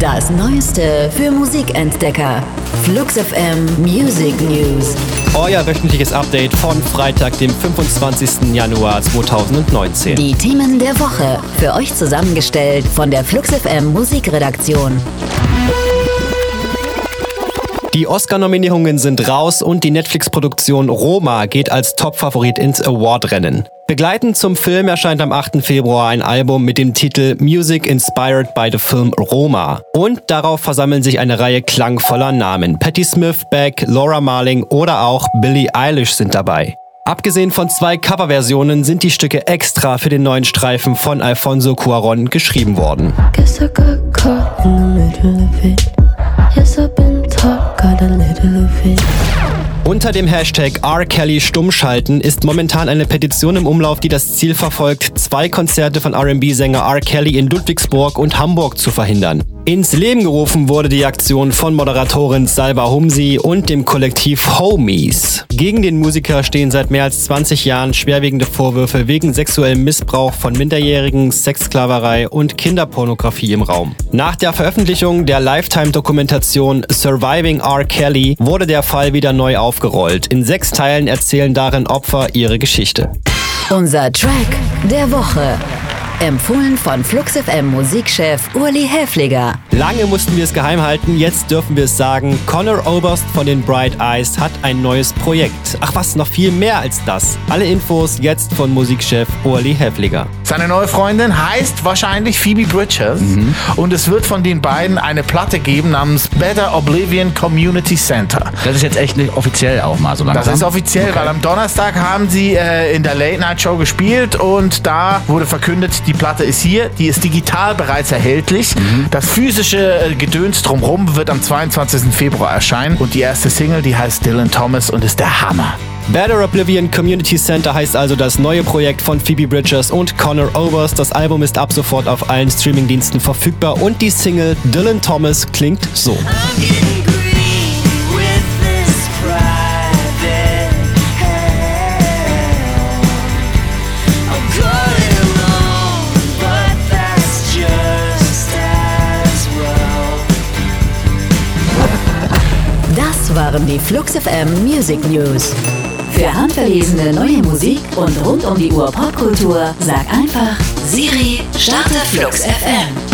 Das Neueste für Musikentdecker. Flux FM Music News. Euer wöchentliches Update von Freitag, dem 25. Januar 2019. Die Themen der Woche. Für euch zusammengestellt von der Flux FM Musikredaktion. Die Oscar-Nominierungen sind raus und die Netflix-Produktion Roma geht als Top-Favorit ins Award-Rennen. Begleitend zum Film erscheint am 8. Februar ein Album mit dem Titel Music Inspired by the Film Roma. Und darauf versammeln sich eine Reihe klangvoller Namen. Patti Smith, Beck, Laura Marling oder auch Billie Eilish sind dabei. Abgesehen von zwei Coverversionen sind die Stücke extra für den neuen Streifen von Alfonso Cuaron geschrieben worden. Guess I got got a little of it. Unter dem Hashtag R. Stummschalten ist momentan eine Petition im Umlauf, die das Ziel verfolgt, zwei Konzerte von RB-Sänger R. Kelly in Ludwigsburg und Hamburg zu verhindern. Ins Leben gerufen wurde die Aktion von Moderatorin Salva Humsi und dem Kollektiv Homies. Gegen den Musiker stehen seit mehr als 20 Jahren schwerwiegende Vorwürfe wegen sexuellem Missbrauch von Minderjährigen, Sexsklaverei und Kinderpornografie im Raum. Nach der Veröffentlichung der Lifetime-Dokumentation Surviving R. Kelly wurde der Fall wieder neu aufgerollt. In sechs Teilen erzählen darin Opfer ihre Geschichte. Unser Track der Woche. Empfohlen von FluxFM Musikchef Uli Häfliger. Lange mussten wir es geheim halten, jetzt dürfen wir es sagen. Connor Oberst von den Bright Eyes hat ein neues Projekt. Ach was, noch viel mehr als das. Alle Infos jetzt von Musikchef Uli Häfliger. Seine neue Freundin heißt wahrscheinlich Phoebe Bridges mhm. und es wird von den beiden eine Platte geben namens Better Oblivion Community Center. Das ist jetzt echt nicht offiziell auch mal so langsam? Das ist offiziell, okay. weil am Donnerstag haben sie äh, in der Late Night Show gespielt und da wurde verkündet, die Platte ist hier, die ist digital bereits erhältlich. Mhm. Das physische äh, Gedöns drumherum wird am 22. Februar erscheinen und die erste Single, die heißt Dylan Thomas und ist der Hammer. Better Oblivion Community Center heißt also das neue Projekt von Phoebe Bridgers und Connor Overs. Das Album ist ab sofort auf allen Streamingdiensten verfügbar und die Single Dylan Thomas klingt so. Das waren die Flux FM Music News. Für handverlesene neue Musik und rund um die Uhr Popkultur sag einfach Siri, starte Flux FM.